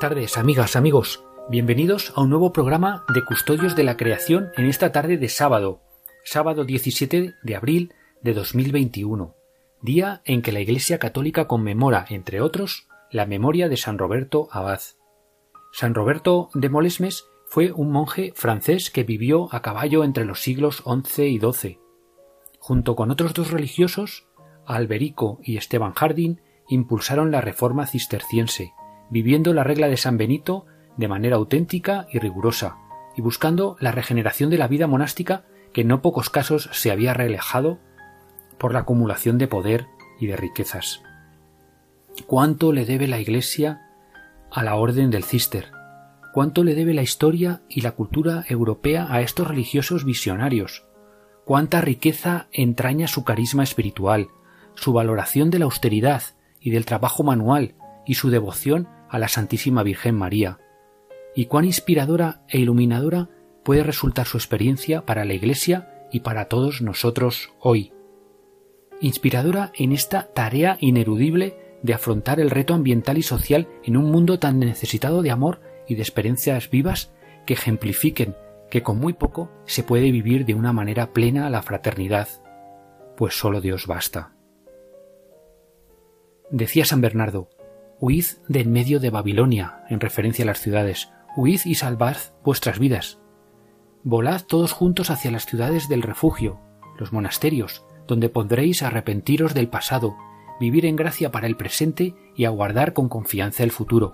Tardes, amigas, amigos. Bienvenidos a un nuevo programa de Custodios de la Creación en esta tarde de sábado, sábado 17 de abril de 2021, día en que la Iglesia Católica conmemora, entre otros, la memoria de San Roberto Abad. San Roberto de Molesmes fue un monje francés que vivió a caballo entre los siglos XI y XII. Junto con otros dos religiosos, Alberico y Esteban Jardín, impulsaron la reforma cisterciense, viviendo la regla de San Benito de manera auténtica y rigurosa, y buscando la regeneración de la vida monástica que en no pocos casos se había relajado por la acumulación de poder y de riquezas. ¿Cuánto le debe la Iglesia a la Orden del Cister? ¿Cuánto le debe la historia y la cultura europea a estos religiosos visionarios? ¿Cuánta riqueza entraña su carisma espiritual, su valoración de la austeridad y del trabajo manual y su devoción a la Santísima Virgen María, y cuán inspiradora e iluminadora puede resultar su experiencia para la Iglesia y para todos nosotros hoy. Inspiradora en esta tarea ineludible de afrontar el reto ambiental y social en un mundo tan necesitado de amor y de experiencias vivas que ejemplifiquen que con muy poco se puede vivir de una manera plena la fraternidad, pues solo Dios basta. Decía San Bernardo, Huid de en medio de Babilonia, en referencia a las ciudades. Huid y salvad vuestras vidas. Volad todos juntos hacia las ciudades del refugio, los monasterios, donde podréis arrepentiros del pasado, vivir en gracia para el presente y aguardar con confianza el futuro.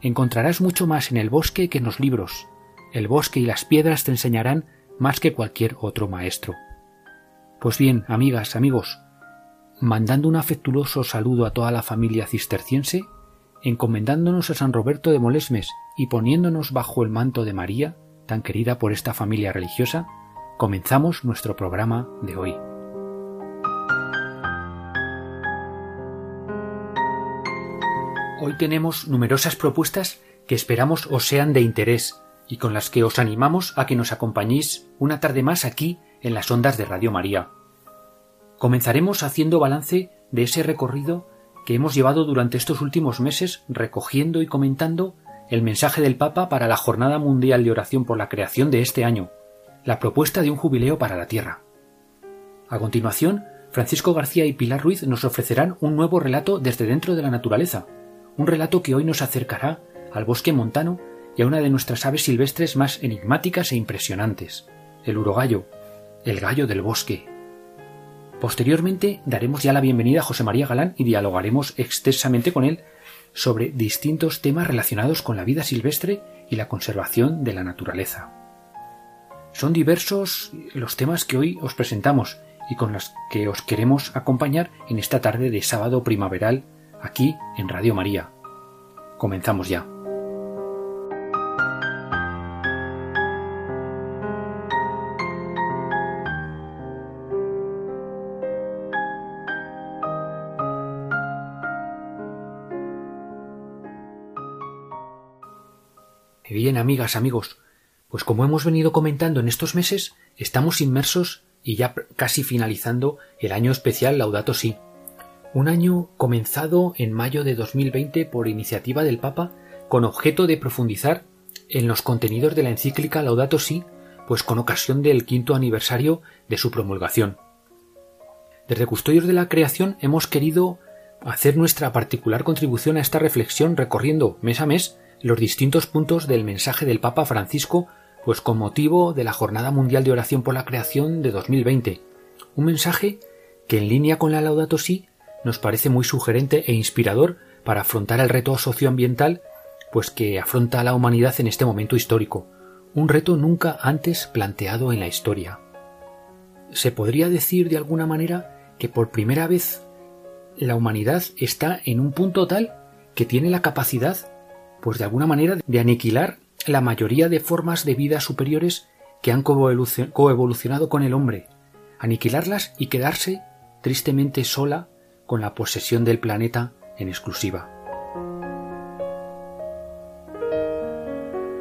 Encontrarás mucho más en el bosque que en los libros. El bosque y las piedras te enseñarán más que cualquier otro maestro. Pues bien, amigas, amigos, mandando un afectuoso saludo a toda la familia cisterciense, encomendándonos a San Roberto de Molesmes y poniéndonos bajo el manto de María, tan querida por esta familia religiosa, comenzamos nuestro programa de hoy. Hoy tenemos numerosas propuestas que esperamos os sean de interés y con las que os animamos a que nos acompañéis una tarde más aquí en las ondas de Radio María. Comenzaremos haciendo balance de ese recorrido que hemos llevado durante estos últimos meses recogiendo y comentando el mensaje del Papa para la Jornada Mundial de Oración por la Creación de este año, la propuesta de un jubileo para la Tierra. A continuación, Francisco García y Pilar Ruiz nos ofrecerán un nuevo relato desde dentro de la naturaleza, un relato que hoy nos acercará al bosque montano y a una de nuestras aves silvestres más enigmáticas e impresionantes, el urogallo, el gallo del bosque, Posteriormente daremos ya la bienvenida a José María Galán y dialogaremos extensamente con él sobre distintos temas relacionados con la vida silvestre y la conservación de la naturaleza. Son diversos los temas que hoy os presentamos y con los que os queremos acompañar en esta tarde de sábado primaveral aquí en Radio María. Comenzamos ya. Bien, amigas, amigos, pues como hemos venido comentando en estos meses, estamos inmersos y ya casi finalizando el año especial Laudato Si. Un año comenzado en mayo de 2020 por iniciativa del Papa con objeto de profundizar en los contenidos de la encíclica Laudato Si, pues con ocasión del quinto aniversario de su promulgación. Desde Custodios de la Creación hemos querido hacer nuestra particular contribución a esta reflexión recorriendo mes a mes los distintos puntos del mensaje del Papa Francisco, pues con motivo de la Jornada Mundial de Oración por la Creación de 2020. Un mensaje que en línea con la Laudato Si nos parece muy sugerente e inspirador para afrontar el reto socioambiental pues que afronta a la humanidad en este momento histórico, un reto nunca antes planteado en la historia. Se podría decir de alguna manera que por primera vez la humanidad está en un punto tal que tiene la capacidad pues de alguna manera de aniquilar la mayoría de formas de vida superiores que han coevolucionado con el hombre, aniquilarlas y quedarse tristemente sola con la posesión del planeta en exclusiva.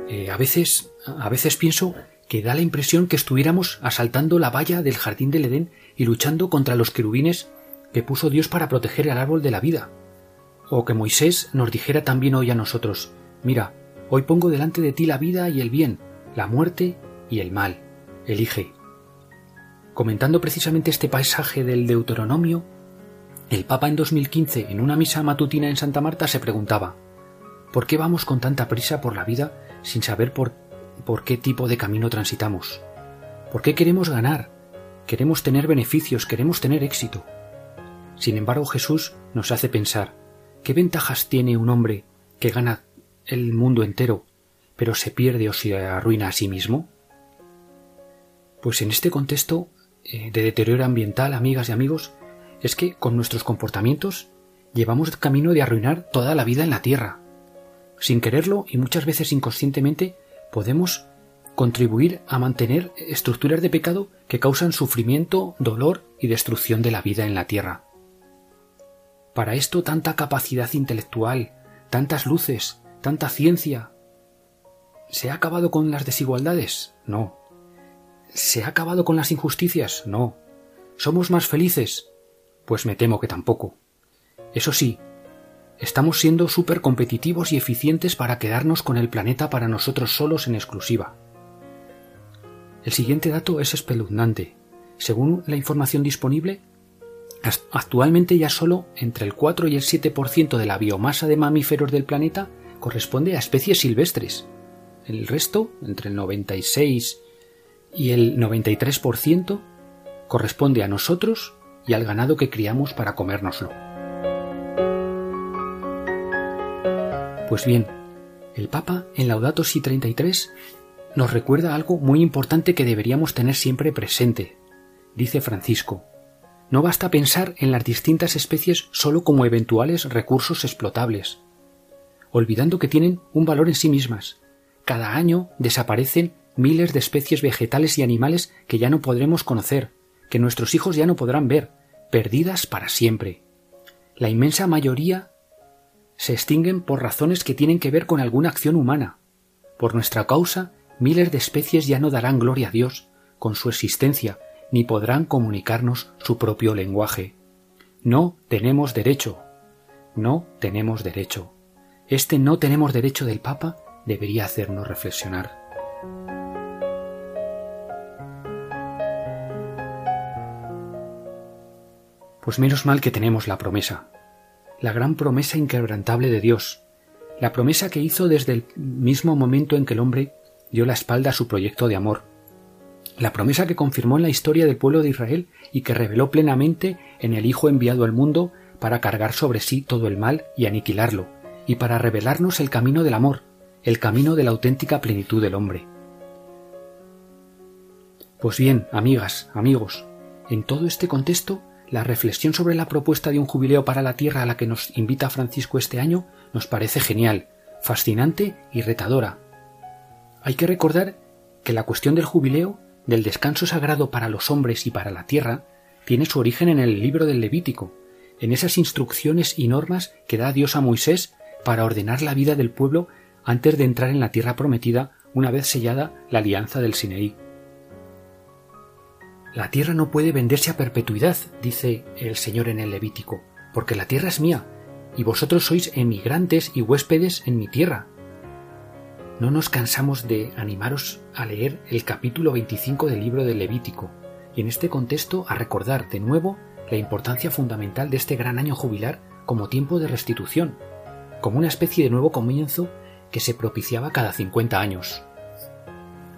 Eh, a veces, a veces pienso que da la impresión que estuviéramos asaltando la valla del jardín del Edén y luchando contra los querubines que puso Dios para proteger el árbol de la vida. O que Moisés nos dijera también hoy a nosotros, mira, hoy pongo delante de ti la vida y el bien, la muerte y el mal. Elige. Comentando precisamente este paisaje del Deuteronomio, el Papa en 2015, en una misa matutina en Santa Marta, se preguntaba ¿Por qué vamos con tanta prisa por la vida sin saber por, qué tipo de camino transitamos? ¿Por qué queremos ganar? Queremos tener beneficios, queremos tener éxito. Sin embargo, Jesús nos hace pensar ¿qué ventajas tiene un hombre que gana el mundo entero, pero se pierde o se arruina a sí mismo? Pues en este contexto eh, de deterioro ambiental, amigas y amigos, es que con nuestros comportamientos llevamos el camino de arruinar toda la vida en la Tierra. Sin quererlo y muchas veces inconscientemente podemos contribuir a mantener estructuras de pecado que causan sufrimiento, dolor y destrucción de la vida en la Tierra. Para esto tanta capacidad intelectual, tantas luces, tanta ciencia. ¿Se ha acabado con las desigualdades? No. ¿Se ha acabado con las injusticias? No. ¿Somos más felices? Pues me temo que tampoco. Eso sí, estamos siendo súper competitivos y eficientes para quedarnos con el planeta para nosotros solos en exclusiva. El siguiente dato es espeluznante. Según la información disponible, actualmente ya solo entre el 4 y el 7% de la biomasa de mamíferos del planeta corresponde a especies silvestres. El resto, entre el 96 y el 93%, corresponde a nosotros y al ganado que criamos para comérnoslo. Pues bien, el Papa en Laudato Si 33 nos recuerda algo muy importante que deberíamos tener siempre presente. Dice Francisco, no basta pensar en las distintas especies solo como eventuales recursos explotables, olvidando que tienen un valor en sí mismas. Cada año desaparecen miles de especies vegetales y animales que ya no podremos conocer, que nuestros hijos ya no podrán ver, perdidas para siempre. La inmensa mayoría se extinguen por razones que tienen que ver con alguna acción humana. Por nuestra causa, miles de especies ya no darán gloria a Dios con su existencia, ni podrán comunicarnos su propio lenguaje. No tenemos derecho. No tenemos derecho. Este no tenemos derecho del Papa debería hacernos reflexionar. Pues menos mal que tenemos la promesa, la gran promesa inquebrantable de Dios, la promesa que hizo desde el mismo momento en que el hombre dio la espalda a su proyecto de amor, la promesa que confirmó en la historia del pueblo de Israel y que reveló plenamente en el Hijo enviado al mundo para cargar sobre sí todo el mal y aniquilarlo, y para revelarnos el camino del amor, el camino de la auténtica plenitud del hombre. Pues bien, amigas, amigos, en todo este contexto la reflexión sobre la propuesta de un jubileo para la Tierra a la que nos invita Francisco este año nos parece genial, fascinante y retadora. Hay que recordar que la cuestión del jubileo, del descanso sagrado para los hombres y para la Tierra, tiene su origen en el libro del Levítico, en esas instrucciones y normas que da Dios a Moisés para ordenar la vida del pueblo antes de entrar en la tierra prometida una vez sellada la alianza del Sinaí. La tierra no puede venderse a perpetuidad, dice el Señor en el Levítico, porque la tierra es mía, y vosotros sois emigrantes y huéspedes en mi tierra. No nos cansamos de animaros a leer el capítulo 25 del libro del Levítico, y en este contexto a recordar de nuevo la importancia fundamental de este gran año jubilar como tiempo de restitución, como una especie de nuevo comienzo que se propiciaba cada 50 años.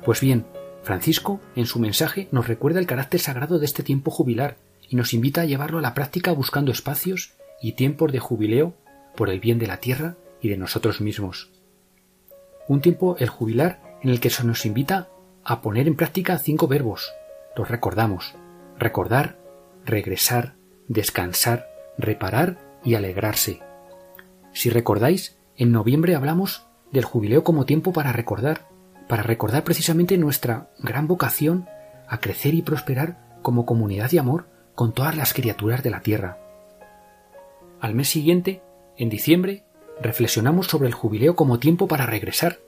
Pues bien, Francisco, en su mensaje, nos recuerda el carácter sagrado de este tiempo jubilar y nos invita a llevarlo a la práctica buscando espacios y tiempos de jubileo por el bien de la tierra y de nosotros mismos. Un tiempo, el jubilar, en el que se nos invita a poner en práctica cinco verbos. Los recordamos. Recordar, regresar, descansar, reparar y alegrarse. Si recordáis, en noviembre hablamos del jubileo como tiempo para recordar, para recordar precisamente nuestra gran vocación a crecer y prosperar como comunidad de amor con todas las criaturas de la tierra. Al mes siguiente, en diciembre, reflexionamos sobre el jubileo como tiempo para regresar,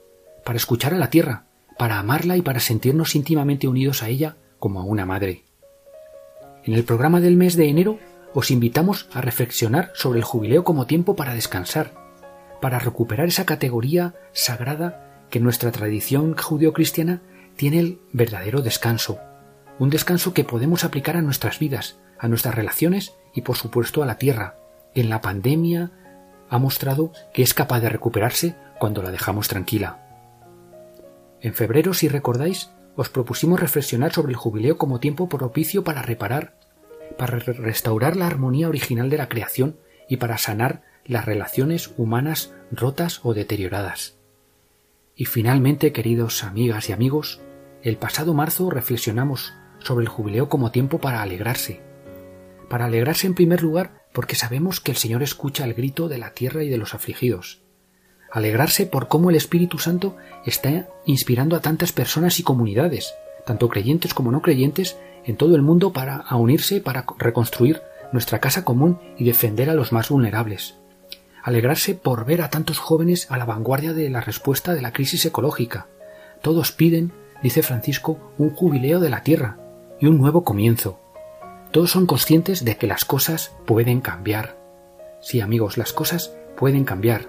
para escuchar a la tierra, para amarla y para sentirnos íntimamente unidos a ella como a una madre. En el programa del mes de enero os invitamos a reflexionar sobre el jubileo como tiempo para descansar, para recuperar esa categoría sagrada que nuestra tradición judeocristiana tiene el verdadero descanso, un descanso que podemos aplicar a nuestras vidas, a nuestras relaciones y por supuesto a la tierra, en la pandemia ha mostrado que es capaz de recuperarse cuando la dejamos tranquila. En febrero, si recordáis, os propusimos reflexionar sobre el jubileo como tiempo propicio para reparar, para restaurar la armonía original de la creación y para sanar las relaciones humanas rotas o deterioradas. Y finalmente, queridos amigas y amigos, el pasado marzo reflexionamos sobre el jubileo como tiempo para alegrarse. Para alegrarse en primer lugar porque sabemos que el Señor escucha el grito de la tierra y de los afligidos. Alegrarse por cómo el Espíritu Santo está inspirando a tantas personas y comunidades, tanto creyentes como no creyentes, en todo el mundo para unirse para reconstruir nuestra casa común y defender a los más vulnerables alegrarse por ver a tantos jóvenes a la vanguardia de la respuesta de la crisis ecológica. Todos piden, dice Francisco, un jubileo de la Tierra y un nuevo comienzo. Todos son conscientes de que las cosas pueden cambiar. Sí, amigos, las cosas pueden cambiar.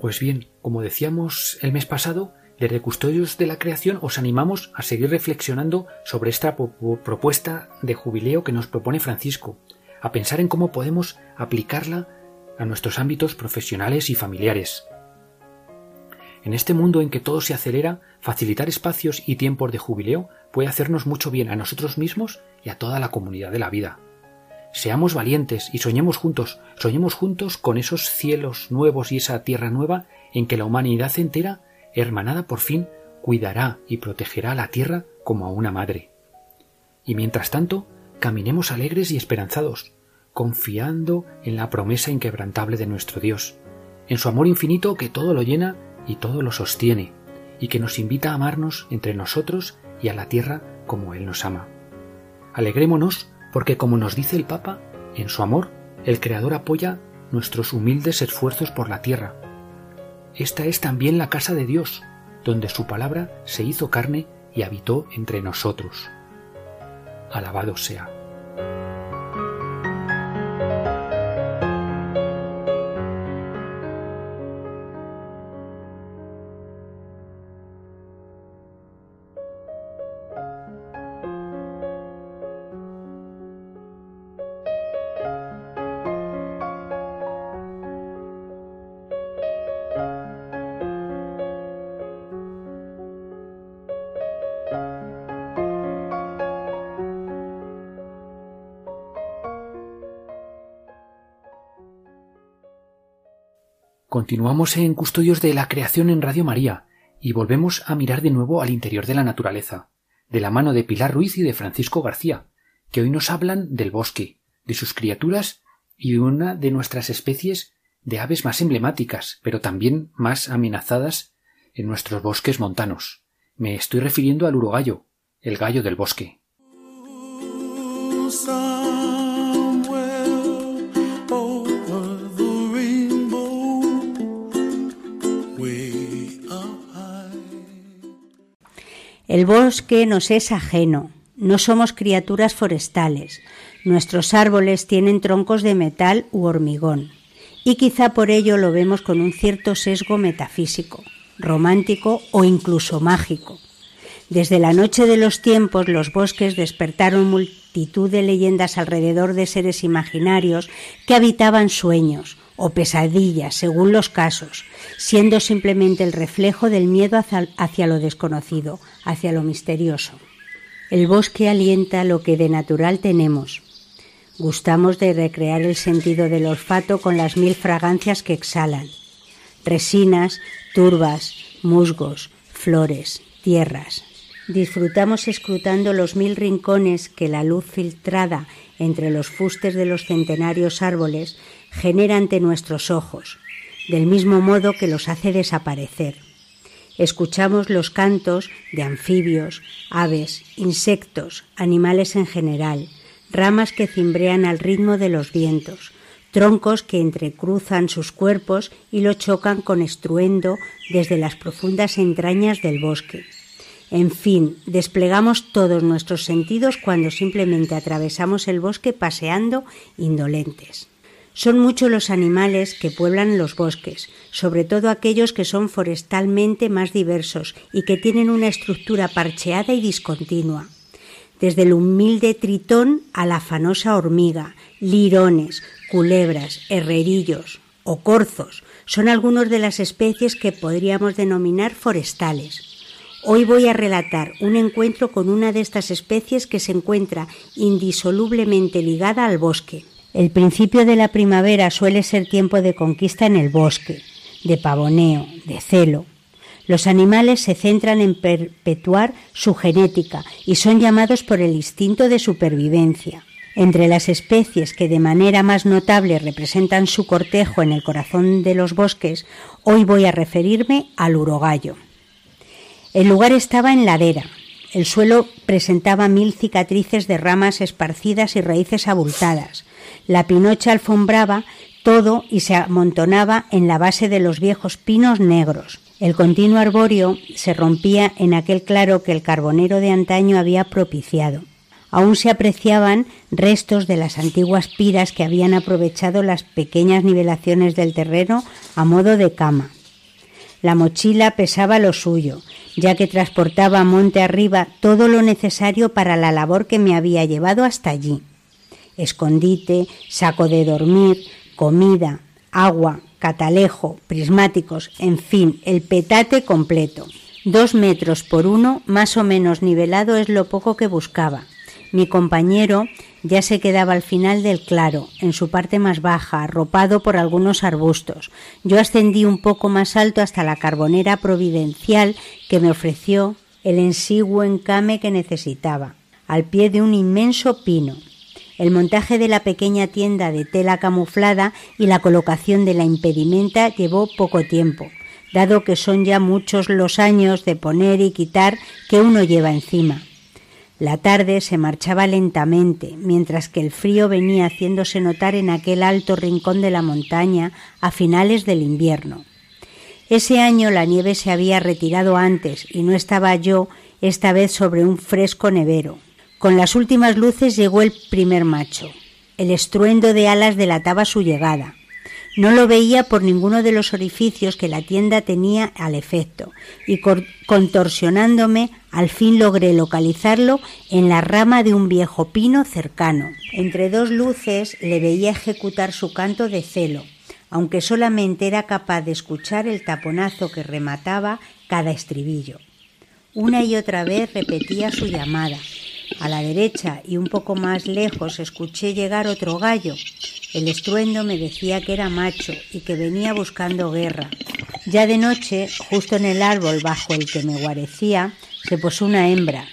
Pues bien, como decíamos el mes pasado, desde Custodios de la Creación os animamos a seguir reflexionando sobre esta propuesta de jubileo que nos propone Francisco, a pensar en cómo podemos aplicarla a nuestros ámbitos profesionales y familiares. En este mundo en que todo se acelera, facilitar espacios y tiempos de jubileo puede hacernos mucho bien a nosotros mismos y a toda la comunidad de la vida. Seamos valientes y soñemos juntos, soñemos juntos con esos cielos nuevos y esa tierra nueva en que la humanidad entera hermanada por fin, cuidará y protegerá a la tierra como a una madre. Y mientras tanto, caminemos alegres y esperanzados, confiando en la promesa inquebrantable de nuestro Dios, en su amor infinito que todo lo llena y todo lo sostiene, y que nos invita a amarnos entre nosotros y a la tierra como Él nos ama. Alegrémonos porque, como nos dice el Papa, en su amor, el Creador apoya nuestros humildes esfuerzos por la tierra, esta es también la casa de Dios, donde su palabra se hizo carne y habitó entre nosotros. Alabado sea. Continuamos en Custodios de la Creación en Radio María y volvemos a mirar de nuevo al interior de la naturaleza, de la mano de Pilar Ruiz y de Francisco García, que hoy nos hablan del bosque, de sus criaturas y de una de nuestras especies de aves más emblemáticas, pero también más amenazadas en nuestros bosques montanos. Me estoy refiriendo al urogallo, el gallo del bosque. El bosque nos es ajeno, no somos criaturas forestales, nuestros árboles tienen troncos de metal u hormigón, y quizá por ello lo vemos con un cierto sesgo metafísico, romántico o incluso mágico. Desde la noche de los tiempos los bosques despertaron multitud de leyendas alrededor de seres imaginarios que habitaban sueños, o pesadillas, según los casos, siendo simplemente el reflejo del miedo hacia, lo desconocido, hacia lo misterioso. El bosque alienta lo que de natural tenemos. Gustamos de recrear el sentido del olfato con las mil fragancias que exhalan. Resinas, turbas, musgos, flores, tierras. Disfrutamos escrutando los mil rincones que la luz filtrada entre los fustes de los centenarios árboles genera ante nuestros ojos, del mismo modo que los hace desaparecer. Escuchamos los cantos de anfibios, aves, insectos, animales en general, ramas que cimbrean al ritmo de los vientos, troncos que entrecruzan sus cuerpos y lo chocan con estruendo desde las profundas entrañas del bosque. En fin, desplegamos todos nuestros sentidos cuando simplemente atravesamos el bosque paseando indolentes. Son muchos los animales que pueblan los bosques, sobre todo aquellos que son forestalmente más diversos y que tienen una estructura parcheada y discontinua. Desde el humilde tritón a la afanosa hormiga, lirones, culebras, herrerillos o corzos son algunos de las especies que podríamos denominar forestales. Hoy voy a relatar un encuentro con una de estas especies que se encuentra indisolublemente ligada al bosque. El principio de la primavera suele ser tiempo de conquista en el bosque, de pavoneo, de celo. Los animales se centran en perpetuar su genética y son llamados por el instinto de supervivencia. Entre las especies que de manera más notable representan su cortejo en el corazón de los bosques, hoy voy a referirme al urogallo. El lugar estaba en ladera. El suelo presentaba mil cicatrices de ramas esparcidas y raíces abultadas. La pinocha alfombraba todo y se amontonaba en la base de los viejos pinos negros. El continuo arbóreo se rompía en aquel claro que el carbonero de antaño había propiciado. Aún se apreciaban restos de las antiguas piras que habían aprovechado las pequeñas nivelaciones del terreno a modo de cama. La mochila pesaba lo suyo, ya que transportaba monte arriba todo lo necesario para la labor que me había llevado hasta allí. Escondite, saco de dormir, comida, agua, catalejo, prismáticos, en fin, el petate completo. Dos metros por uno, más o menos nivelado, es lo poco que buscaba. Mi compañero ya se quedaba al final del claro, en su parte más baja, arropado por algunos arbustos. Yo ascendí un poco más alto hasta la carbonera providencial que me ofreció el ensiguo encame que necesitaba, al pie de un inmenso pino. El montaje de la pequeña tienda de tela camuflada y la colocación de la impedimenta llevó poco tiempo, dado que son ya muchos los años de poner y quitar que uno lleva encima. La tarde se marchaba lentamente, mientras que el frío venía haciéndose notar en aquel alto rincón de la montaña a finales del invierno. Ese año la nieve se había retirado antes y no estaba yo esta vez sobre un fresco nevero. Con las últimas luces llegó el primer macho. El estruendo de alas delataba su llegada. No lo veía por ninguno de los orificios que la tienda tenía al efecto, y contorsionándome al fin logré localizarlo en la rama de un viejo pino cercano. Entre dos luces le veía ejecutar su canto de celo, aunque solamente era capaz de escuchar el taponazo que remataba cada estribillo. Una y otra vez repetía su llamada. A la derecha y un poco más lejos escuché llegar otro gallo, el estruendo me decía que era macho y que venía buscando guerra. Ya de noche, justo en el árbol bajo el que me guarecía, se posó una hembra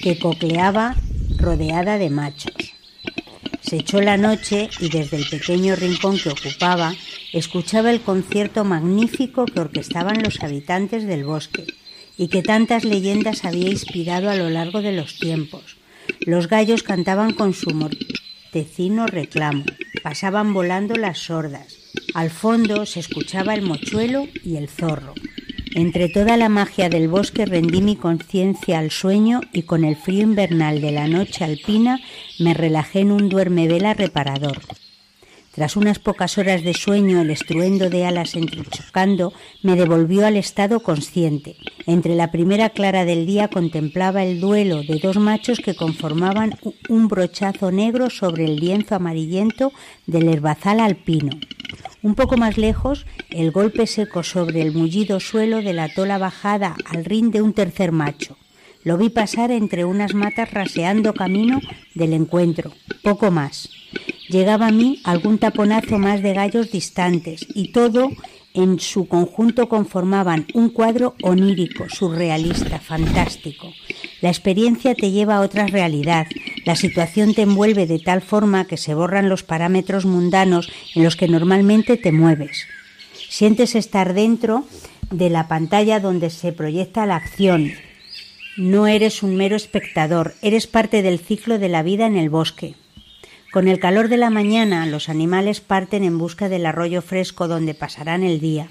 que cocleaba rodeada de machos. Se echó la noche y desde el pequeño rincón que ocupaba escuchaba el concierto magnífico que orquestaban los habitantes del bosque y que tantas leyendas había inspirado a lo largo de los tiempos. Los gallos cantaban con su tecino reclamo. Pasaban volando las sordas. Al fondo se escuchaba el mochuelo y el zorro. Entre toda la magia del bosque rendí mi conciencia al sueño y con el frío invernal de la noche alpina me relajé en un duermevela reparador. Tras unas pocas horas de sueño, el estruendo de alas entrechocando me devolvió al estado consciente. Entre la primera clara del día contemplaba el duelo de dos machos que conformaban un brochazo negro sobre el lienzo amarillento del herbazal alpino. Un poco más lejos, el golpe seco sobre el mullido suelo de la tola bajada al rin de un tercer macho. Lo vi pasar entre unas matas raseando camino del encuentro, poco más. Llegaba a mí algún taponazo más de gallos distantes y todo en su conjunto conformaban un cuadro onírico, surrealista, fantástico. La experiencia te lleva a otra realidad, la situación te envuelve de tal forma que se borran los parámetros mundanos en los que normalmente te mueves. Sientes estar dentro de la pantalla donde se proyecta la acción. No eres un mero espectador, eres parte del ciclo de la vida en el bosque. Con el calor de la mañana, los animales parten en busca del arroyo fresco donde pasarán el día.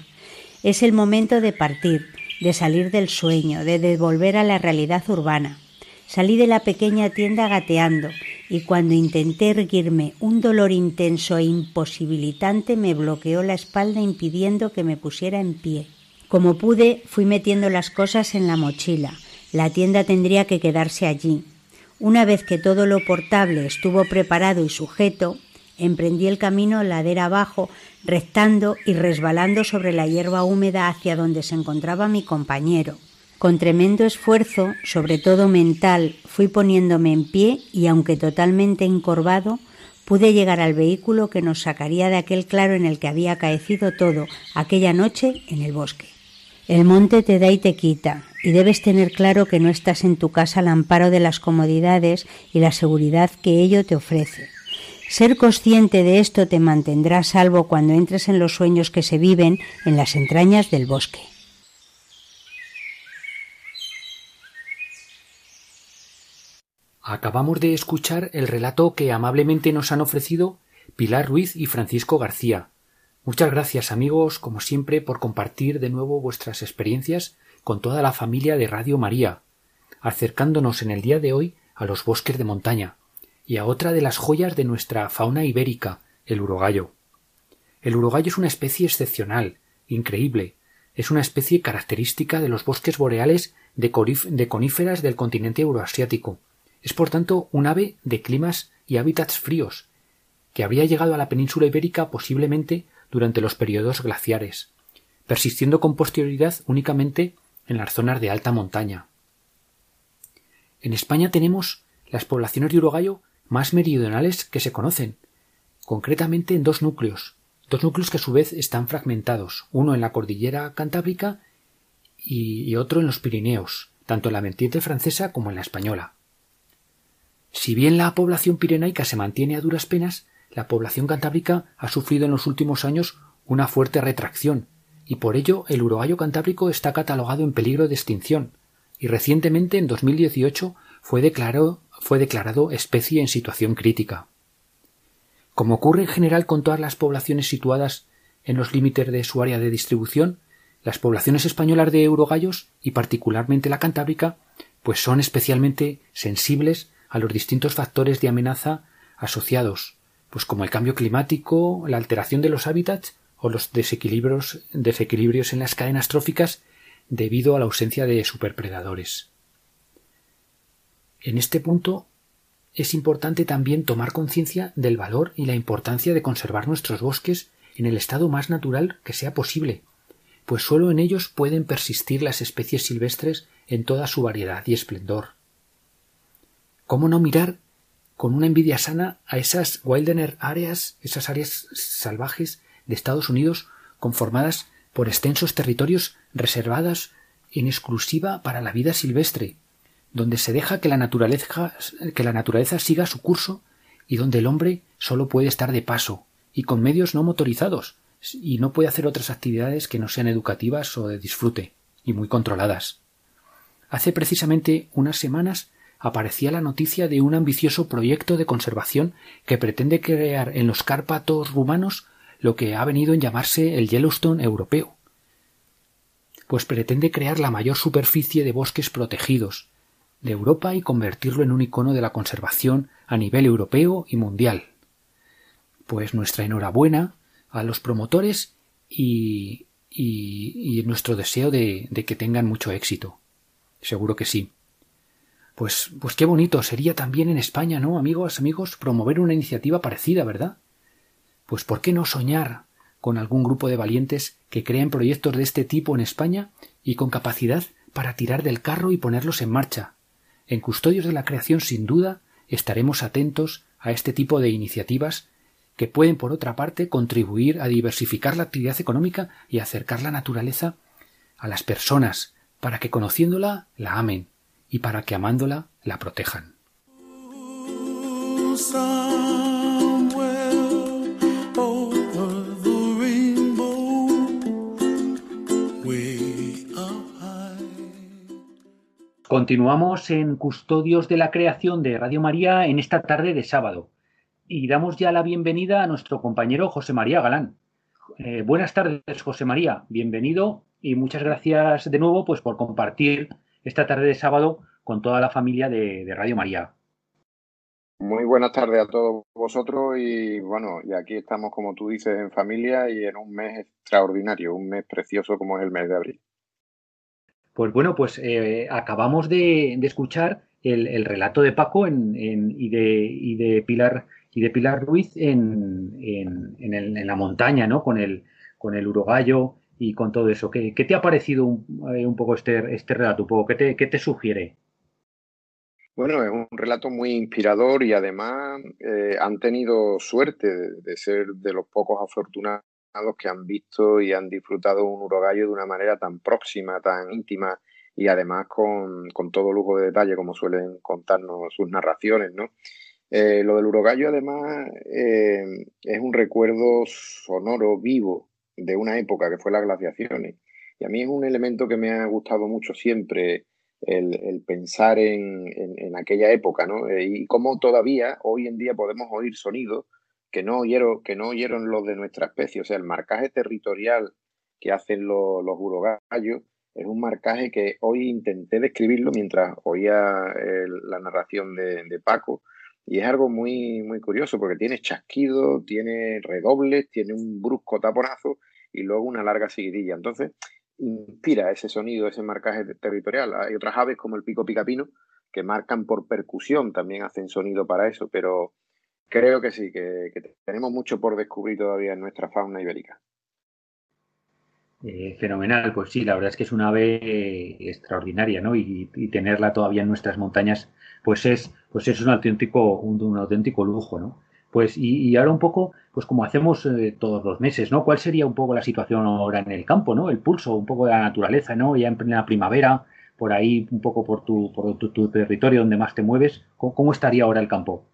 Es el momento de partir, de salir del sueño, de devolver a la realidad urbana. Salí de la pequeña tienda gateando y cuando intenté erguirme un dolor intenso e imposibilitante me bloqueó la espalda impidiendo que me pusiera en pie. Como pude, fui metiendo las cosas en la mochila. La tienda tendría que quedarse allí. Una vez que todo lo portable estuvo preparado y sujeto, emprendí el camino ladera abajo, rectando y resbalando sobre la hierba húmeda hacia donde se encontraba mi compañero. Con tremendo esfuerzo, sobre todo mental, fui poniéndome en pie y, aunque totalmente encorvado, pude llegar al vehículo que nos sacaría de aquel claro en el que había acaecido todo aquella noche en el bosque. El monte te da y te quita, y debes tener claro que no estás en tu casa al amparo de las comodidades y la seguridad que ello te ofrece. Ser consciente de esto te mantendrá salvo cuando entres en los sueños que se viven en las entrañas del bosque. Acabamos de escuchar el relato que amablemente nos han ofrecido Pilar Ruiz y Francisco García. Muchas gracias amigos, como siempre, por compartir de nuevo vuestras experiencias con toda la familia de Radio María, acercándonos en el día de hoy a los bosques de montaña y a otra de las joyas de nuestra fauna ibérica, el urogallo. El urogallo es una especie excepcional, increíble, es una especie característica de los bosques boreales de, de coníferas del continente euroasiático. Es por tanto un ave de climas y hábitats fríos, que habría llegado a la península ibérica posiblemente durante los periodos glaciares, persistiendo con posterioridad únicamente en las zonas de alta montaña. En España tenemos las poblaciones de urogallo más meridionales que se conocen, concretamente en dos núcleos, dos núcleos que a su vez están fragmentados, uno en la cordillera cantábrica y, otro en los Pirineos, tanto en la vertiente francesa como en la española. Si bien la población pirenaica se mantiene a duras penas, la población cantábrica ha sufrido en los últimos años una fuerte retracción, y por ello el urogallo cantábrico está catalogado en peligro de extinción, y recientemente en 2018 fue declarado, fue declarado especie en situación crítica. Como ocurre en general con todas las poblaciones situadas en los límites de su área de distribución, las poblaciones españolas de urogallos, y particularmente la cantábrica, pues son especialmente sensibles a los distintos factores de amenaza asociados, pues como el cambio climático, la alteración de los hábitats o los desequilibrios, desequilibrios en las cadenas tróficas debido a la ausencia de superpredadores. En este punto es importante también tomar conciencia del valor y la importancia de conservar nuestros bosques en el estado más natural que sea posible, pues sólo en ellos pueden persistir las especies silvestres en toda su variedad y esplendor. ¿Cómo no mirar con una envidia sana a esas wilderness áreas, esas áreas salvajes de Estados Unidos conformadas por extensos territorios reservados en exclusiva para la vida silvestre, donde se deja que la naturaleza, que la naturaleza siga su curso y donde el hombre solo puede estar de paso y con medios no motorizados y no puede hacer otras actividades que no sean educativas o de disfrute y muy controladas. Hace precisamente unas semanas aparecía la noticia de un ambicioso proyecto de conservación que pretende crear en los Cárpatos rumanos lo que ha venido en llamarse el Yellowstone europeo, pues pretende crear la mayor superficie de bosques protegidos de Europa y convertirlo en un icono de la conservación a nivel europeo y mundial. Pues nuestra enhorabuena a los promotores y, y, nuestro deseo de, de que tengan mucho éxito. Seguro que sí. Pues, pues qué bonito sería también en España, ¿no, amigos, amigos, promover una iniciativa parecida, ¿verdad? Pues ¿por qué no soñar con algún grupo de valientes que creen proyectos de este tipo en España y con capacidad para tirar del carro y ponerlos en marcha? En Custodios de la Creación, sin duda, estaremos atentos a este tipo de iniciativas que pueden, por otra parte, contribuir a diversificar la actividad económica y acercar la naturaleza a las personas, para que conociéndola la amen y para que amándola la protejan. Continuamos en Custodios de la Creación de Radio María en esta tarde de sábado y damos ya la bienvenida a nuestro compañero José María Galán. Eh, buenas tardes, José María, bienvenido y muchas gracias de nuevo pues, por compartir esta tarde de sábado con toda la familia de, de Radio María. Muy buenas tardes a todos vosotros y bueno, y aquí estamos como tú dices en familia y en un mes extraordinario, un mes precioso como es el mes de abril. Pues bueno, pues eh, acabamos de, escuchar el, relato de Paco y, de, Pilar y de Pilar Ruiz en, la montaña, ¿no? Con el, con el urogallo y con todo eso. ¿Qué, te ha parecido un, eh, poco este, este relato? ¿Qué te, qué te sugiere? Bueno, es un relato muy inspirador y además eh, han tenido suerte de, ser de los pocos afortunados que han visto y han disfrutado un urogallo de una manera tan próxima, tan íntima y además con, todo lujo de detalle, como suelen contarnos sus narraciones, ¿no? Eh, lo del urogallo, además, es un recuerdo sonoro, vivo, de una época que fue las glaciaciones. Y a mí es un elemento que me ha gustado mucho siempre, el, pensar en, en, aquella época, ¿no? Eh, y cómo todavía, hoy en día, podemos oír sonidos que no oyeron, que no oyeron los de nuestra especie. O sea, el marcaje territorial que hacen los, los urogallos es un marcaje que hoy intenté describirlo mientras oía la narración de, de, Paco. Y es algo muy, muy curioso porque tiene chasquido, tiene redobles, tiene un brusco taponazo y luego una larga seguidilla. Entonces, inspira ese sonido, ese marcaje territorial. Hay otras aves como el pico picapino que marcan por percusión, también hacen sonido para eso, pero Creo que sí, que, tenemos mucho por descubrir todavía en nuestra fauna ibérica. Eh, fenomenal, pues sí, la verdad es que es una ave extraordinaria, ¿no? Y, tenerla todavía en nuestras montañas, pues es, pues es un auténtico, un, auténtico lujo, ¿no? Pues y, ahora un poco, pues como hacemos eh, todos los meses, ¿no? ¿Cuál sería un poco la situación ahora en el campo, ¿no? El pulso, un poco de la naturaleza, ¿no? Ya en plena primavera, por ahí, un poco por tu, por tu, territorio donde más te mueves, ¿cómo estaría ahora el campo?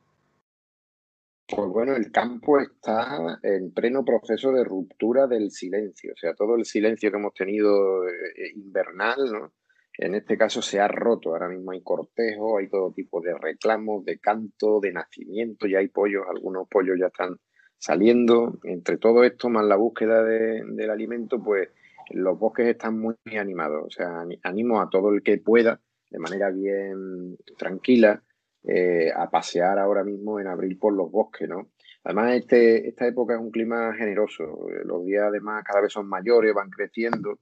Pues bueno, el campo está en pleno proceso de ruptura del silencio, o sea, todo el silencio que hemos tenido eh, eh, invernal. En este caso se ha roto, ahora mismo hay cortejo, hay todo tipo de reclamos, de canto, de nacimiento, ya hay pollos, algunos pollos ya están saliendo. Entre todo esto, más la búsqueda del alimento, pues los bosques están muy animados. O sea, animo a todo el que pueda, de manera bien tranquila, eh, a pasear ahora mismo en abril por los bosques, ¿no? Además, este, esta época es un clima generoso. Eh, los días además cada vez son mayores, van creciendo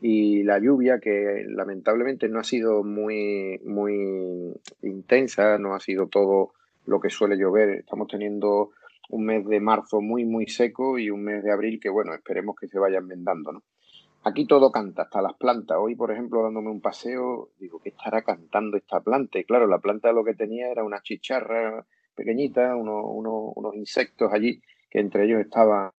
y la lluvia que lamentablemente no ha sido muy, muy intensa, no ha sido todo lo que suele llover. Estamos teniendo un mes de marzo muy, muy seco y un mes de abril que, bueno, esperemos que se vaya enmendando, ¿no? Aquí todo canta, hasta las plantas. Hoy, por ejemplo, dándome un paseo, digo, ¿qué estará cantando esta planta? Y claro, la planta lo que tenía era una chicharra pequeñita, unos insectos allí, que entre ellos estaban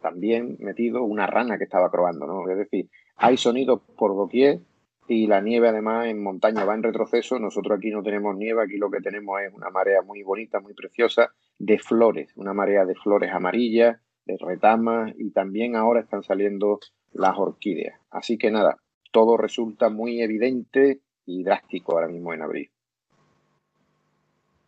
también metidos una rana que estaba croando, ¿no? Es decir, hay sonidos por doquier y la nieve además en montaña va en retroceso. Nosotros aquí no tenemos nieve, aquí lo que tenemos es una marea muy bonita, muy preciosa de flores, una marea de flores amarillas, de retamas y también ahora están saliendo las orquídeas. Así que nada, todo resulta muy evidente y drástico ahora mismo en abril.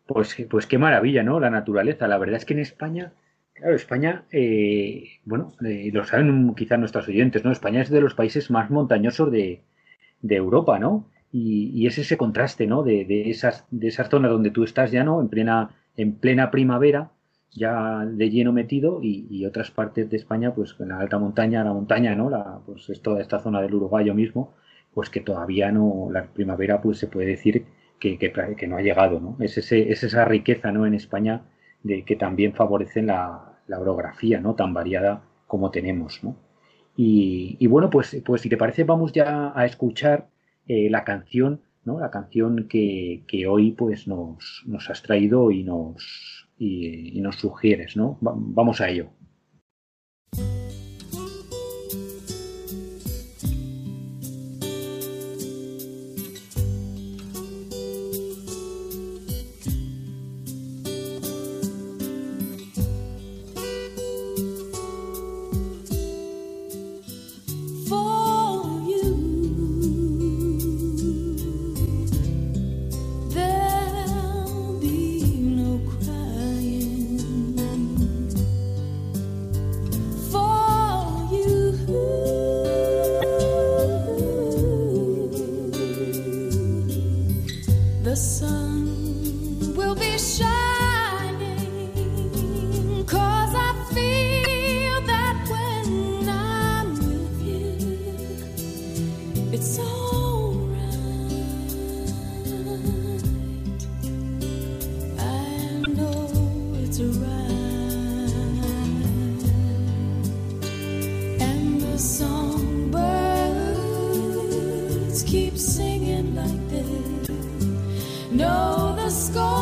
Pues, pues qué maravilla, ¿no? La naturaleza. La verdad es que en España, claro, España, eh, bueno, eh, lo saben quizás nuestros oyentes, ¿no? España es de los países más montañosos de, Europa, ¿no? Y, es ese contraste, ¿no? De, de, esas, de esas zonas donde tú estás ya, ¿no? En plena, en plena primavera, ya de lleno metido y, otras partes de España, pues en la alta montaña, la montaña, ¿no? La, pues es toda esta zona del Uruguayo mismo, pues que todavía no, la primavera, pues se puede decir que, que, no ha llegado, ¿no? Es, ese, es esa riqueza, ¿no? En España de que también favorecen la, la orografía, ¿no? Tan variada como tenemos, ¿no? Y, bueno, pues, pues si te parece, vamos ya a escuchar eh, la canción, ¿no? La canción que, que hoy pues nos, nos has traído y nos, y, nos sugieres, ¿no? vamos a ello. the score.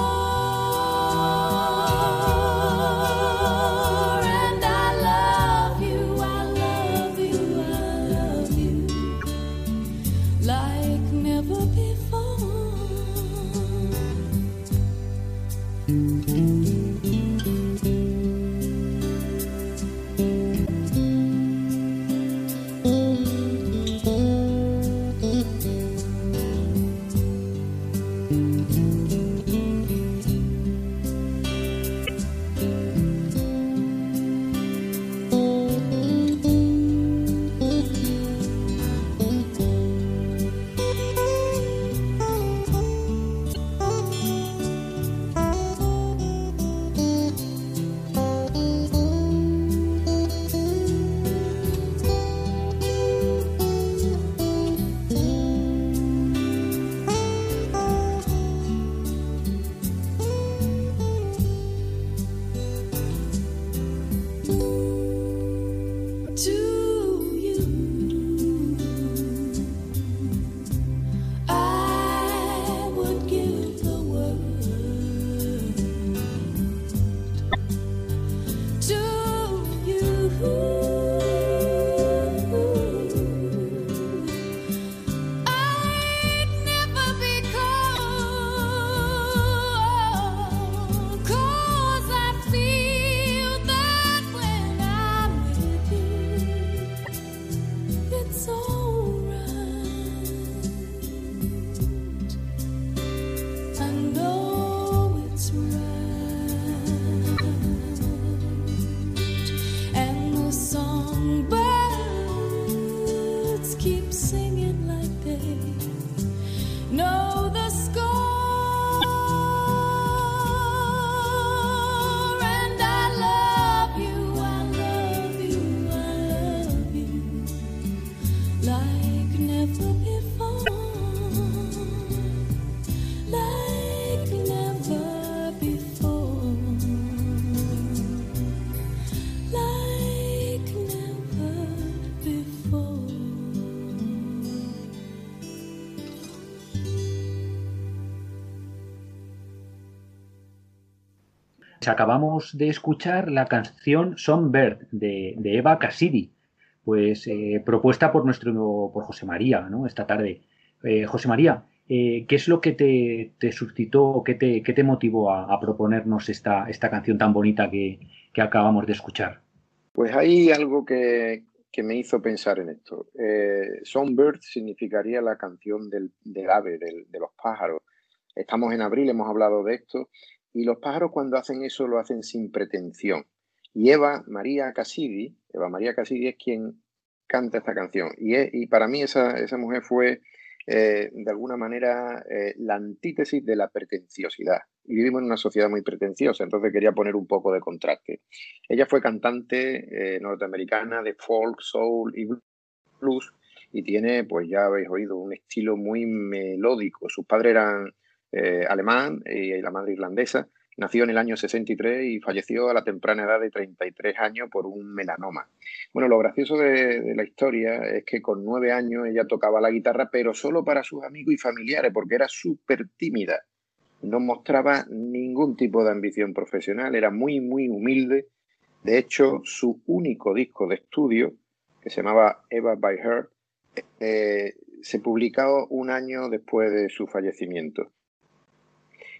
know it's right. Acabamos de escuchar la canción Songbird de, de Eva Cassidy, pues eh, propuesta por nuestro por José María, ¿no? Esta tarde. Eh, José María, eh, ¿qué es lo que te, suscitó o qué te, te motivó a, proponernos esta, esta canción tan bonita que, acabamos de escuchar? Pues hay algo que, me hizo pensar en esto. Songbird significaría la canción del, ave, de los pájaros. Estamos en abril, hemos hablado de esto, y los pájaros cuando hacen eso lo hacen sin pretensión. Y Eva María Cassidy, Eva María Cassidy es quien canta esta canción. Y, para mí esa, esa mujer fue eh, de alguna manera eh, la antítesis de la pretenciosidad. Y vivimos en una sociedad muy pretenciosa, entonces quería poner un poco de contraste. Ella fue cantante eh, norteamericana de folk, soul y blues y tiene, pues ya habéis oído, un estilo muy melódico. Sus padres eran eh, alemán y la madre irlandesa. Nació en el año 63 y falleció a la temprana edad de 33 años por un melanoma. Bueno, lo gracioso de, la historia es que con nueve años ella tocaba la guitarra, pero solo para sus amigos y familiares, porque era súper tímida. No mostraba ningún tipo de ambición profesional, era muy, muy humilde. De hecho, su único disco de estudio, que se llamaba Eva by Her, eh, se publicó un año después de su fallecimiento.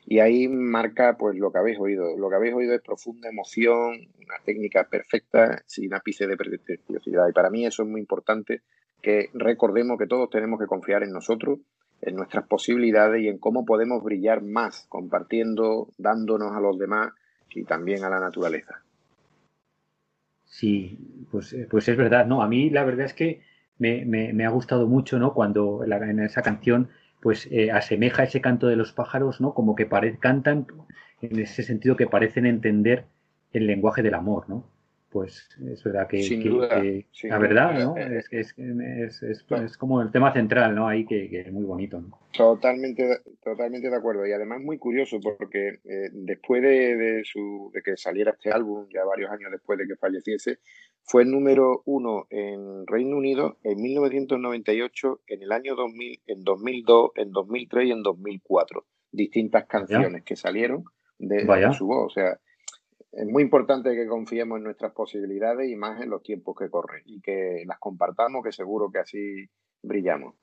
Y ahí marca pues lo que habéis oído. Lo que habéis oído es profunda emoción, una técnica perfecta, sin ápice de pretenciosidad. Y para mí eso es muy importante, que recordemos que todos tenemos que confiar en nosotros, en nuestras posibilidades y en cómo podemos brillar más, compartiendo, dándonos a los demás y también a la naturaleza. Sí, pues, eh, pues es verdad, ¿no? A mí la verdad es que me, ha gustado mucho, ¿no? Cuando en esa canción pues eh, asemeja ese canto de los pájaros, ¿no? Como que cantan en ese sentido que parecen entender el lenguaje del amor, ¿no? pues es verdad que, la verdad, ¿no? Eh, es, es, es, es, como el tema central, ¿no? Ahí que, es muy bonito. Totalmente, totalmente de acuerdo. Y además muy curioso porque eh, después de, su, de que saliera este álbum, ya varios años después de que falleciese, fue el número uno en Reino Unido en 1998, en el año 2000, en 2002, en 2003 y en 2004. Distintas canciones que salieron de, de su voz. O sea, es muy importante que confiemos en nuestras posibilidades y más en los tiempos que corren y que las compartamos, que seguro que así brillamos.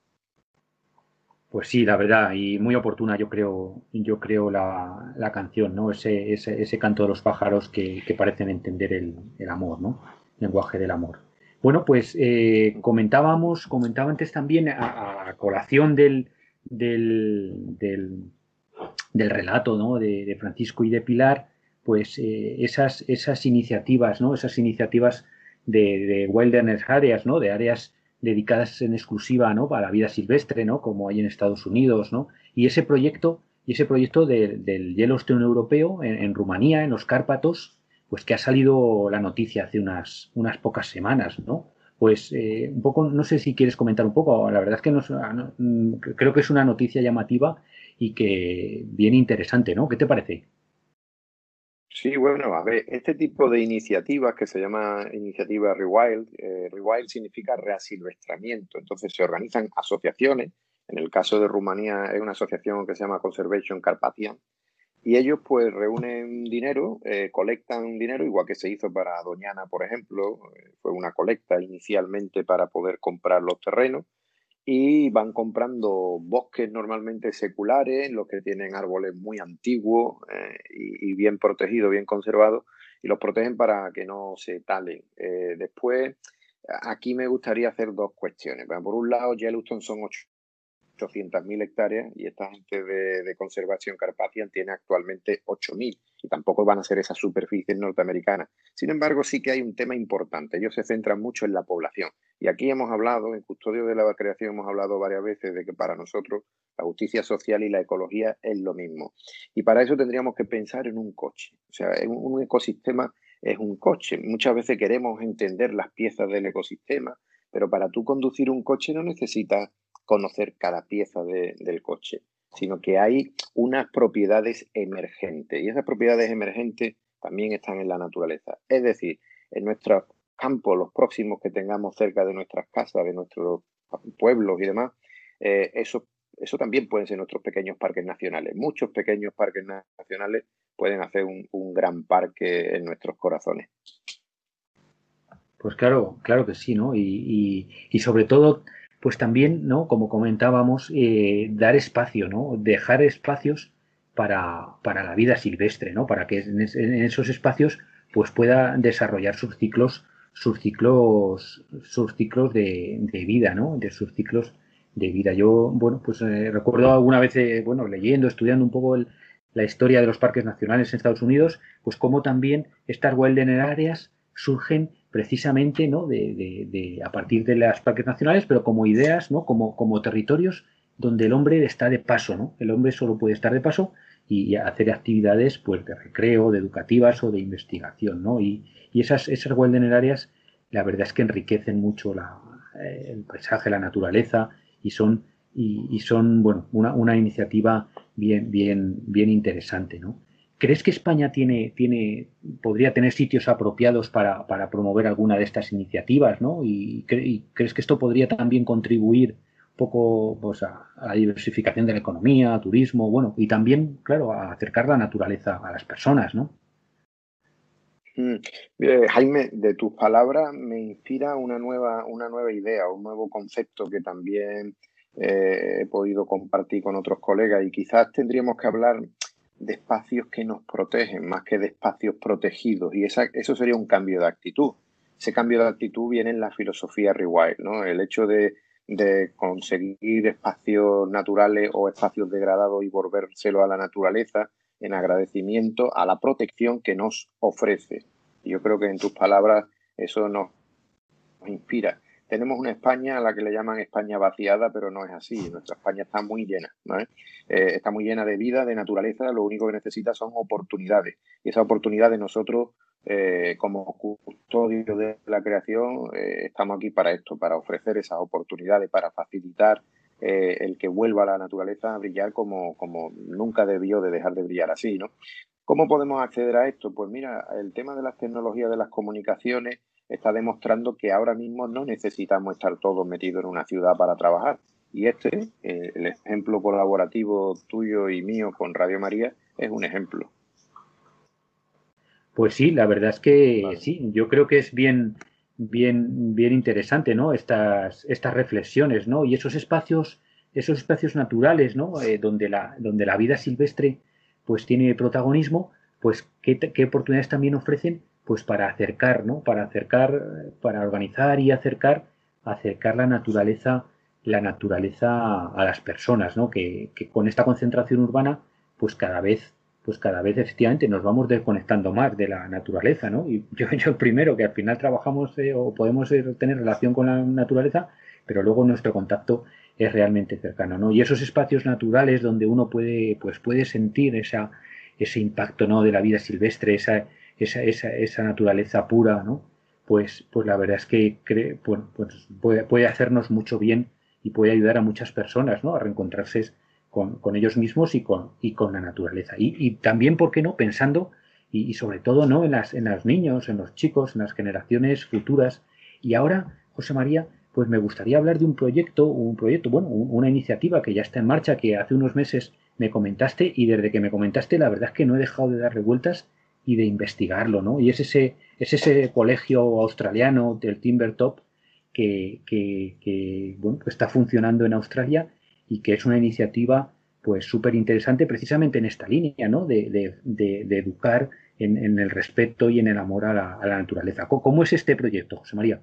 Pues sí, la verdad, y muy oportuna yo creo, yo creo la, la canción, ¿no? Ese, ese, ese, canto de los pájaros que, que parecen entender el, el, amor, ¿no? Lenguaje del amor. Bueno, pues eh, comentábamos, comentaba antes también a, colación del, del, del, del, relato, ¿no? De, de Francisco y de Pilar, pues eh, esas, esas iniciativas, ¿no? Esas iniciativas de, de wilderness áreas, ¿no? De áreas dedicadas en exclusiva, ¿no? Para la vida silvestre, ¿no? Como hay en Estados Unidos, ¿no? Y ese proyecto, y ese proyecto del Yellowstone europeo en, Rumanía, en los Cárpatos, pues que ha salido la noticia hace unas, unas pocas semanas, ¿no? Pues eh, un poco, no sé si quieres comentar un poco, la verdad es que no, mm, creo que es una noticia llamativa y que bien interesante, ¿no? ¿Qué te parece? Sí, bueno, a ver, este tipo de iniciativas que se llama iniciativa Rewild, eh, Rewild significa reasilvestramiento, entonces se organizan asociaciones, en el caso de Rumanía es una asociación que se llama Conservation Carpathian, y ellos pues reúnen dinero, eh, colectan dinero, igual que se hizo para Doñana, por ejemplo, eh, fue una colecta inicialmente para poder comprar los terrenos, y van comprando bosques normalmente seculares, los que tienen árboles muy antiguos eh, y, bien protegidos, bien conservados, y los protegen para que no se talen. Después, aquí me gustaría hacer dos cuestiones. Por un lado, Yellowstone son 800.000 hectáreas y esta gente de, conservación Carpathian tiene actualmente 8.000 y tampoco van a ser esas superficies norteamericanas. Sin embargo, sí que hay un tema importante. Ellos se centran mucho en la población. Y aquí hemos hablado, en Custodio de la Creación hemos hablado varias veces de que para nosotros la justicia social y la ecología es lo mismo. Y para eso tendríamos que pensar en un coche. O sea, un ecosistema es un coche. Muchas veces queremos entender las piezas del ecosistema, pero para tú conducir un coche no necesitas conocer cada pieza del coche sino que hay unas propiedades emergentes y esas propiedades emergentes también están en la naturaleza. Es decir, en nuestros campos, los próximos que tengamos cerca de nuestras casas, de nuestros pueblos y demás, eh, eso, eso también pueden ser nuestros pequeños parques nacionales. Muchos pequeños parques nacionales pueden hacer un, gran parque en nuestros corazones. Pues claro, claro que sí, ¿no? y, y sobre todo pues también, ¿no? Como comentábamos, eh, dar espacio, ¿no? Dejar espacios para, para, la vida silvestre, ¿no? Para que en, esos espacios pues pueda desarrollar sus ciclos, sus ciclos, sus ciclos de, de vida, ¿no? De sus ciclos de vida. Yo, bueno, pues eh, recuerdo alguna vez, eh, bueno, leyendo, estudiando un poco el, la historia de los parques nacionales en Estados Unidos, pues cómo también estas wilderness áreas surgen precisamente ¿no? De, de, a partir de las parques nacionales, pero como ideas, ¿no? como, como territorios donde el hombre está de paso, ¿no? El hombre solo puede estar de paso y, hacer actividades pues, de recreo, de educativas o de investigación, ¿no? Y, y esas, esas la verdad es que enriquecen mucho la, eh, el paisaje, la naturaleza y son, y, y son bueno, una, una, iniciativa bien, bien, bien interesante, ¿no? ¿Crees que España tiene, tiene, podría tener sitios apropiados para, para promover alguna de estas iniciativas? ¿no? Y, crees que esto podría también contribuir un poco pues, a, la diversificación de la economía, turismo, bueno, y también, claro, a acercar la naturaleza a las personas, ¿no? Mm. Jaime, de tus palabras me inspira una nueva, una nueva idea, un nuevo concepto que también eh, he podido compartir con otros colegas y quizás tendríamos que hablar de espacios que nos protegen más que de espacios protegidos. Y esa, eso sería un cambio de actitud. Ese cambio de actitud viene en la filosofía Rewild, ¿no? El hecho de, de conseguir espacios naturales o espacios degradados y volvérselo a la naturaleza en agradecimiento a la protección que nos ofrece. Yo creo que en tus palabras eso nos inspira tenemos una España a la que le llaman España vaciada, pero no es así. Nuestra España está muy llena, eh, está muy llena de vida, de naturaleza. Lo único que necesita son oportunidades. Y esas oportunidades nosotros eh, como custodio de la creación, eh, estamos aquí para esto, para ofrecer esas oportunidades, para facilitar eh, el que vuelva la naturaleza a brillar como, como nunca debió de dejar de brillar así, ¿no? ¿Cómo podemos acceder a esto? Pues mira, el tema de las tecnologías de las comunicaciones está demostrando que ahora mismo no necesitamos estar todos metidos en una ciudad para trabajar. Y este, el ejemplo colaborativo tuyo y mío con Radio María, es un ejemplo. Pues sí, la verdad es que sí, yo creo que es bien, bien, bien interesante, ¿no? Estas, estas reflexiones, ¿no? Y esos espacios, esos espacios naturales, ¿no? Eh, donde, la, donde la vida silvestre, pues tiene protagonismo, pues qué, qué, oportunidades también ofrecen, pues para acercar, ¿no? Para acercar, para organizar y acercar, acercar la naturaleza, la naturaleza a las personas, ¿no? Que, con esta concentración urbana, pues cada vez pues cada vez efectivamente nos vamos desconectando más de la naturaleza, ¿no? Y yo, yo primero que al final trabajamos eh, o podemos tener relación con la naturaleza, pero luego nuestro contacto es realmente cercano, ¿no? Y esos espacios naturales donde uno puede, pues puede sentir esa, ese impacto, ¿no? De la vida silvestre, esa, esa, esa, esa naturaleza pura, ¿no? Pues, pues la verdad es que pues, pues puede, puede hacernos mucho bien y puede ayudar a muchas personas, ¿no? A reencontrarse con, ellos mismos y con, y con la naturaleza. Y, también, ¿por qué no? Pensando, y, sobre todo, ¿no? En, las, en los niños, en los chicos, en las generaciones futuras. Y ahora, José María, pues me gustaría hablar de un proyecto, un proyecto, bueno, una iniciativa que ya está en marcha, que hace unos meses me comentaste, y desde que me comentaste, la verdad es que no he dejado de darle vueltas y de investigarlo, ¿no? Y es ese, es ese colegio australiano del Timbertop que, que, que bueno, está funcionando en Australia y que es una iniciativa pues súper interesante precisamente en esta línea, ¿no? De, educar en, el respeto y en el amor a la, naturaleza. ¿Cómo, es este proyecto, José María?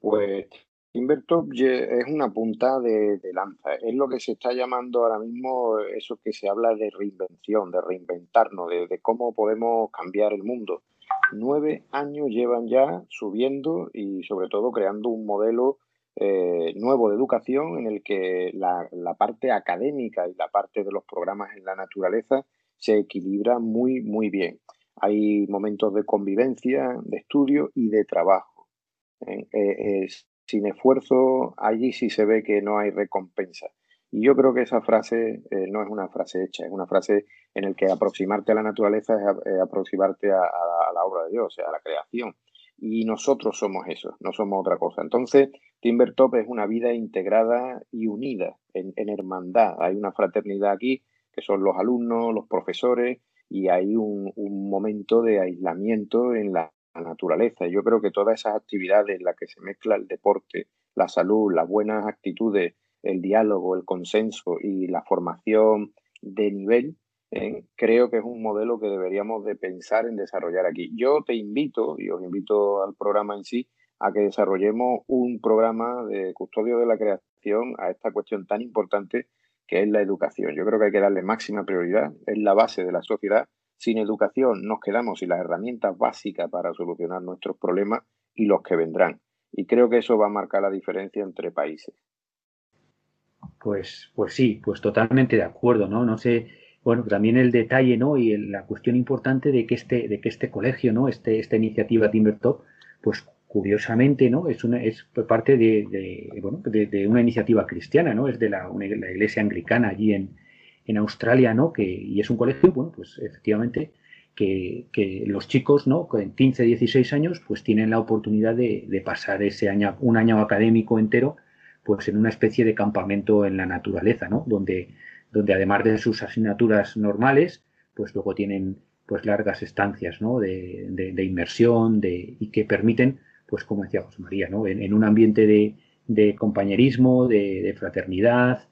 Pues Timbertop es una punta de, lanza. Es lo que se está llamando ahora mismo eso que se habla de reinvención, de reinventarnos, de cómo podemos cambiar el mundo. Nueve años llevan ya subiendo y sobre todo creando un modelo eh, nuevo de educación en el que la, parte académica y la parte de los programas en la naturaleza se equilibra muy, muy bien. Hay momentos de convivencia, de estudio y de trabajo. ¿eh? Eh, sin esfuerzo, allí sí se ve que no hay recompensa. Y yo creo que esa frase no es una frase hecha, es una frase en la que aproximarte a la naturaleza es, aproximarte a, la obra de Dios, a la creación y nosotros somos eso, no somos otra cosa. Entonces, Timbertop es una vida integrada y unida en, hermandad. Hay una fraternidad aquí, que son los alumnos, los profesores, y hay un, momento de aislamiento en la, naturaleza. Yo creo que todas esas actividades en las que se mezcla el deporte, la salud, las buenas actitudes, el diálogo, el consenso y la formación de nivel, eh, creo que es un modelo que deberíamos de pensar en desarrollar aquí. Yo te invito, y os invito al programa en sí, a que desarrollemos un programa de custodio de la creación a esta cuestión tan importante que es la educación. Yo creo que hay que darle máxima prioridad, es la base de la sociedad. Sin educación nos quedamos sin las herramientas básicas para solucionar nuestros problemas y los que vendrán. Y creo que eso va a marcar la diferencia entre países. Pues, pues sí, pues totalmente de acuerdo, ¿no? No sé bueno, también el detalle, ¿no? Y la cuestión importante de que este, de que este colegio, ¿no? Este, esta iniciativa Timbertop, pues curiosamente, ¿no? Es una, es parte de, bueno, de, una iniciativa cristiana, ¿no? Es de la iglesia anglicana allí en, en Australia, ¿no? Que, y es un colegio, bueno, pues efectivamente, que, que, los chicos, ¿no? Con 15, 16 años, pues tienen la oportunidad de, de, pasar ese año, un año académico entero, pues en una especie de campamento en la naturaleza, ¿no? Donde, donde además de sus asignaturas normales, pues luego tienen pues largas estancias ¿no? de, de, inmersión de, y que permiten, pues como decía José María, ¿no? en, un ambiente de compañerismo, de, fraternidad,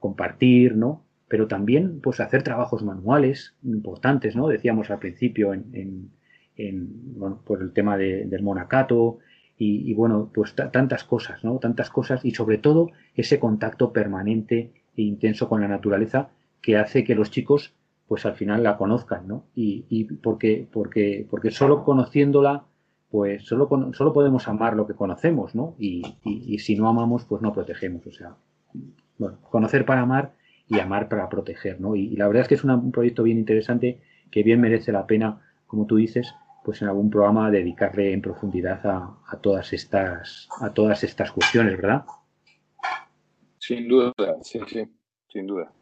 compartir, ¿no? Pero también pues hacer trabajos manuales importantes, ¿no? decíamos al principio en, en, bueno, por el tema del monacato y, y bueno, pues tantas cosas, ¿no? tantas cosas y sobre todo ese contacto permanente e intenso con la naturaleza que hace que los chicos pues al final la conozcan, ¿no? Y, y porque, porque, porque solo conociéndola, pues solo, solo podemos amar lo que conocemos, ¿no? Y, y, si no amamos, pues no protegemos. O sea, bueno, conocer para amar y amar para proteger, ¿no? Y, la verdad es que es un proyecto bien interesante que bien merece la pena como tú dices, pues en algún programa dedicarle en profundidad a, todas estas a todas estas cuestiones, ¿verdad? Sin duda, sí, sí, sin duda.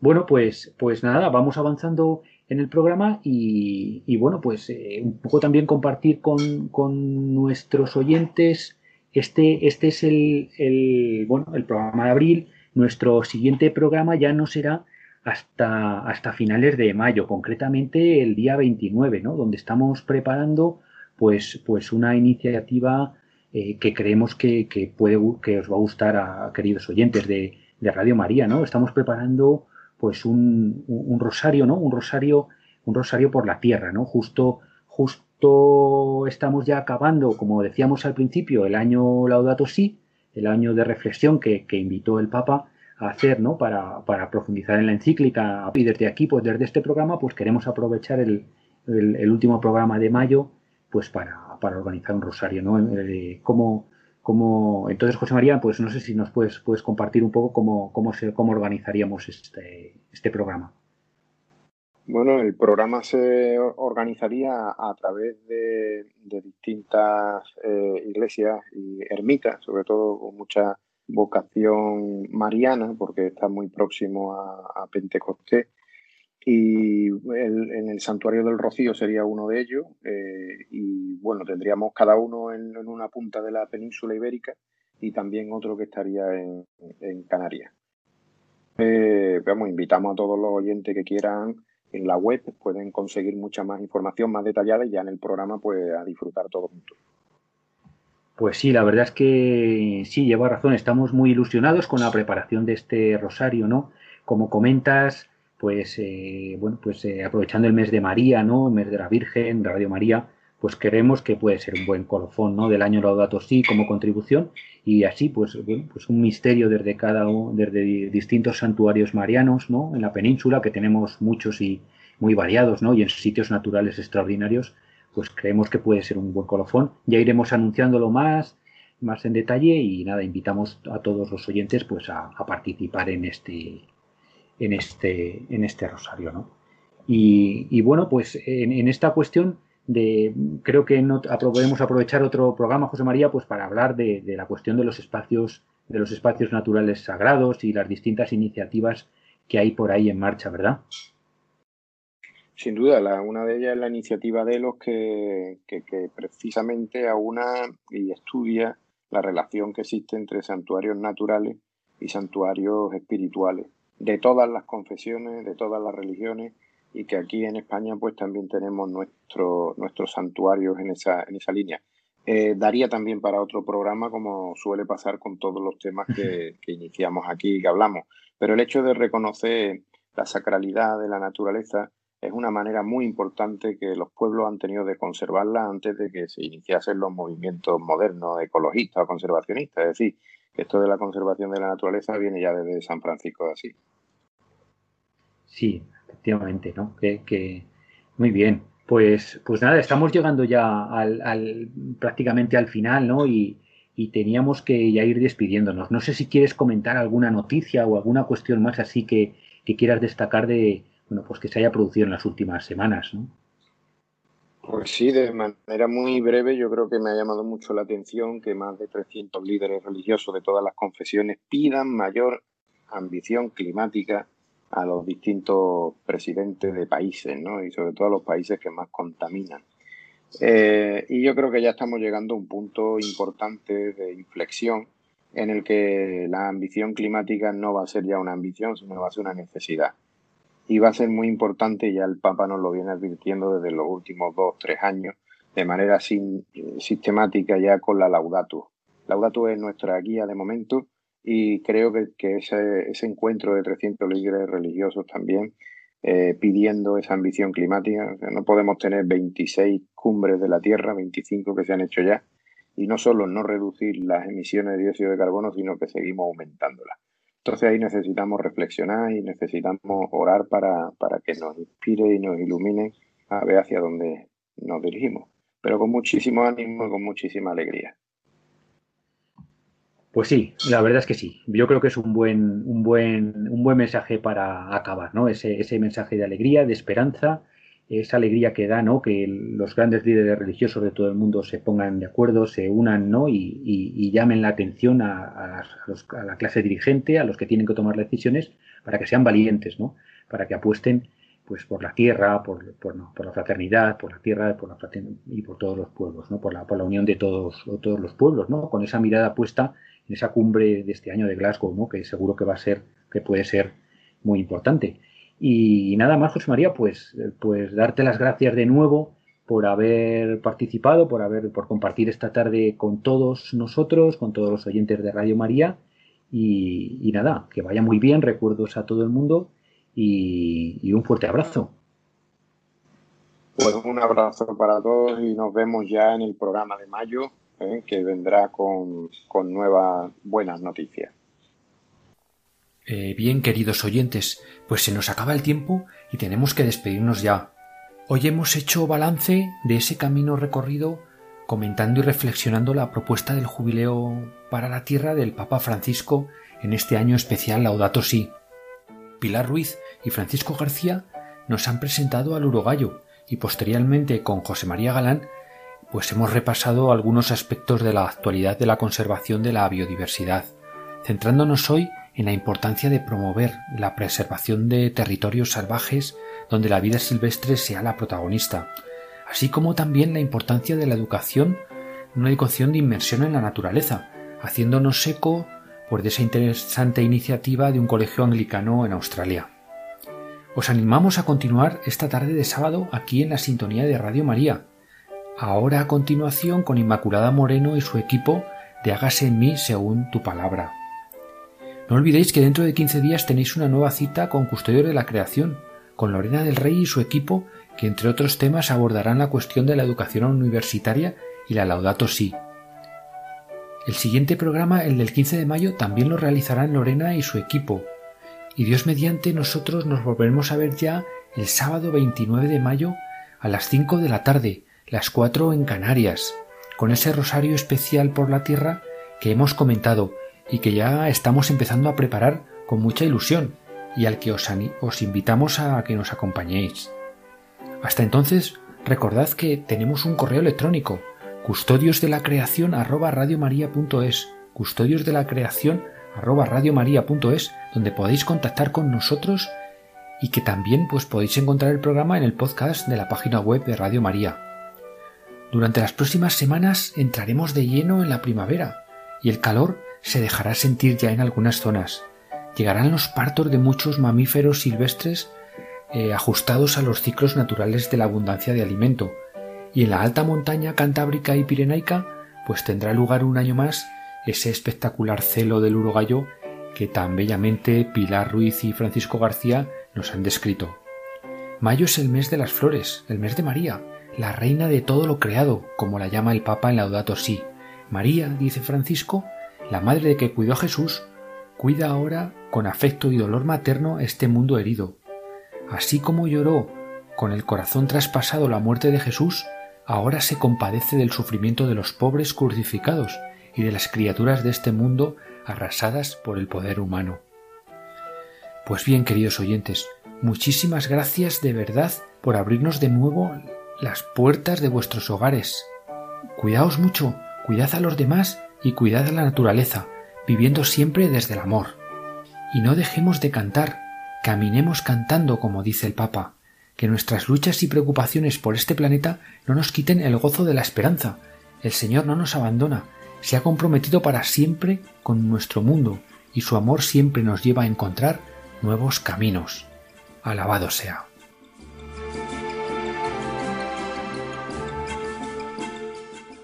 Bueno, pues, pues nada, vamos avanzando en el programa y, bueno, pues eh, un poco también compartir con, con, nuestros oyentes. Este, este es el, el, bueno, el programa de abril. Nuestro siguiente programa ya no será hasta, hasta finales de mayo, concretamente el día 29, ¿no? donde estamos preparando pues, pues una iniciativa eh, que creemos que, puede, que os va a gustar a, queridos oyentes de, de, Radio María. ¿no? Estamos preparando pues un, un, rosario, ¿no? un rosario, un rosario por la tierra, ¿no? justo, justo estamos ya acabando, como decíamos al principio, el año Laudato Si, el año de reflexión que, que invitó el Papa hacer ¿no? para, para, profundizar en la encíclica. Y desde aquí, pues desde este programa, pues queremos aprovechar el, el, último programa de mayo pues para, para organizar un rosario. ¿no? Eh, como, como, entonces, José María, pues no sé si nos puedes, puedes compartir un poco cómo, cómo, se, cómo organizaríamos este, este programa. Bueno, el programa se organizaría a través de, de distintas eh, iglesias y ermitas, sobre todo con mucha vocación mariana, porque está muy próximo a, Pentecostés. Y en el Santuario del Rocío sería uno de ellos. Eh, y bueno, tendríamos cada uno en, una punta de la península ibérica y también otro que estaría en, Canarias. Eh, invitamos a todos los oyentes que quieran en la web, pueden conseguir mucha más información más detallada y ya en el programa pues a disfrutar todos juntos. Pues sí, la verdad es que sí, lleva razón. Estamos muy ilusionados con la preparación de este rosario, ¿no? Como comentas, pues eh, bueno, pues eh, aprovechando el mes de María, ¿no? El mes de la Virgen, Radio María, pues queremos que puede ser un buen colofón, ¿no? Del año Laudato Si como contribución y así, pues bueno, pues un misterio desde cada desde distintos santuarios marianos, ¿no? En la península que tenemos muchos y muy variados, ¿no? Y en sitios naturales extraordinarios pues creemos que puede ser un buen colofón. Ya iremos anunciándolo más, más en detalle y nada, invitamos a todos los oyentes pues a, participar en este, en este, en este rosario, ¿no? Y, bueno, pues en, esta cuestión de, creo que no, podemos aprovechar otro programa, José María, pues para hablar de, la cuestión de los espacios, de los espacios naturales sagrados y las distintas iniciativas que hay por ahí en marcha, ¿verdad? Sin duda, la, una de ellas es la iniciativa de los que, que, precisamente aúna y estudia la relación que existe entre santuarios naturales y santuarios espirituales, de todas las confesiones, de todas las religiones, y que aquí en España pues también tenemos nuestro, nuestros santuarios en esa, en esa línea. Eh, daría también para otro programa, como suele pasar con todos los temas que, que iniciamos aquí y que hablamos. Pero el hecho de reconocer la sacralidad de la naturaleza es una manera muy importante que los pueblos han tenido de conservarla antes de que se iniciasen los movimientos modernos ecologistas o conservacionistas. Es decir, que esto de la conservación de la naturaleza viene ya desde San Francisco de Asís. Sí, efectivamente, ¿no? Que, muy bien. Pues, pues nada, estamos llegando ya al, prácticamente al final, ¿no? Y, teníamos que ya ir despidiéndonos. No sé si quieres comentar alguna noticia o alguna cuestión más así que quieras destacar de, bueno, pues que se haya producido en las últimas semanas, ¿no? Pues sí, de manera muy breve, yo creo que me ha llamado mucho la atención que más de 300 líderes religiosos de todas las confesiones pidan mayor ambición climática a los distintos presidentes de países, ¿no? Y sobre todo a los países que más contaminan. Eh, y yo creo que ya estamos llegando a un punto importante de inflexión en el que la ambición climática no va a ser ya una ambición, sino va a ser una necesidad y va a ser muy importante, ya el Papa nos lo viene advirtiendo desde los últimos dos, tres años, de manera sin, sistemática ya con la Laudato. Laudato es nuestra guía de momento y creo que, ese, ese, encuentro de 300 líderes religiosos también eh, pidiendo esa ambición climática. no podemos tener 26 cumbres de la Tierra, 25 que se han hecho ya, y no solo no reducir las emisiones de dióxido de carbono, sino que seguimos aumentándolas. Entonces ahí necesitamos reflexionar y necesitamos orar para, para que nos inspire y nos ilumine a ver hacia dónde nos dirigimos. Pero con muchísimo ánimo y con muchísima alegría. Pues sí, la verdad es que sí. Yo creo que es un buen, un buen, un buen mensaje para acabar, ¿no? Ese, ese mensaje de alegría, de esperanza esa alegría que da, ¿no? Que los grandes líderes religiosos de todo el mundo se pongan de acuerdo, se unan, ¿no? Y, llamen la atención a, la clase dirigente, a los que tienen que tomar decisiones, para que sean valientes, ¿no? Para que apuesten, pues, por la tierra, por, por, la fraternidad, por la tierra, por la y por todos los pueblos, ¿no? Por la, por la unión de todos, todos los pueblos, ¿no? Con esa mirada puesta en esa cumbre de este año de Glasgow, ¿no? Que seguro que va a ser, que puede ser muy importante. Y nada más, José María, pues, pues darte las gracias de nuevo por haber participado, por haber, por compartir esta tarde con todos nosotros, con todos los oyentes de Radio María. Y, nada, que vaya muy bien, recuerdos a todo el mundo y, un fuerte abrazo. Pues un abrazo para todos y nos vemos ya en el programa de mayo, que vendrá con, con nuevas buenas noticias. Eh, bien, queridos oyentes, pues se nos acaba el tiempo y tenemos que despedirnos ya. Hoy hemos hecho balance de ese camino recorrido comentando y reflexionando la propuesta del jubileo para la tierra del Papa Francisco en este año especial Laudato Si. Pilar Ruiz y Francisco García nos han presentado al urogallo y posteriormente con José María Galán pues hemos repasado algunos aspectos de la actualidad de la conservación de la biodiversidad, centrándonos hoy en la importancia de promover la preservación de territorios salvajes donde la vida silvestre sea la protagonista, así como también la importancia de la educación, una educación de inmersión en la naturaleza, haciéndonos eco por esa interesante iniciativa de un colegio anglicano en Australia. Os animamos a continuar esta tarde de sábado aquí en la sintonía de Radio María. Ahora a continuación con Inmaculada Moreno y su equipo de Hágase en mí según tu palabra. No olvidéis que dentro de 15 días tenéis una nueva cita con Custodios de la Creación, con Lorena del Rey y su equipo, que entre otros temas abordarán la cuestión de la educación universitaria y la Laudato Si. El siguiente programa, el del 15 de mayo, también lo realizarán Lorena y su equipo. Y Dios mediante nosotros nos volveremos a ver ya el sábado 29 de mayo a las 5 de la tarde, las 4 en Canarias, con ese rosario especial por la tierra que hemos comentado y que ya estamos empezando a preparar con mucha ilusión y al que os, os invitamos a que nos acompañéis. Hasta entonces, recordad que tenemos un correo electrónico custodios de la creación arroba radiomaria.es custodios de la creación arroba donde podéis contactar con nosotros y que también pues podéis encontrar el programa en el podcast de la página web de Radio María. Durante las próximas semanas entraremos de lleno en la primavera y el calor se dejará sentir ya en algunas zonas. Llegarán los partos de muchos mamíferos silvestres eh, ajustados a los ciclos naturales de la abundancia de alimento, y en la alta montaña cantábrica y pirenaica pues tendrá lugar un año más ese espectacular celo del urogallo que tan bellamente Pilar Ruiz y Francisco García nos han descrito. Mayo es el mes de las flores, el mes de María, la reina de todo lo creado, como la llama el Papa en Laudato Si. María, dice Francisco, la madre de que cuidó a Jesús, cuida ahora con afecto y dolor materno este mundo herido. Así como lloró con el corazón traspasado la muerte de Jesús, ahora se compadece del sufrimiento de los pobres crucificados y de las criaturas de este mundo arrasadas por el poder humano. Pues bien, queridos oyentes, muchísimas gracias de verdad por abrirnos de nuevo las puertas de vuestros hogares. Cuidaos mucho, cuidad a los demás y cuidad a la naturaleza, viviendo siempre desde el amor. Y no dejemos de cantar, caminemos cantando como dice el Papa, que nuestras luchas y preocupaciones por este planeta no nos quiten el gozo de la esperanza. El Señor no nos abandona, se ha comprometido para siempre con nuestro mundo y su amor siempre nos lleva a encontrar nuevos caminos. Alabado sea.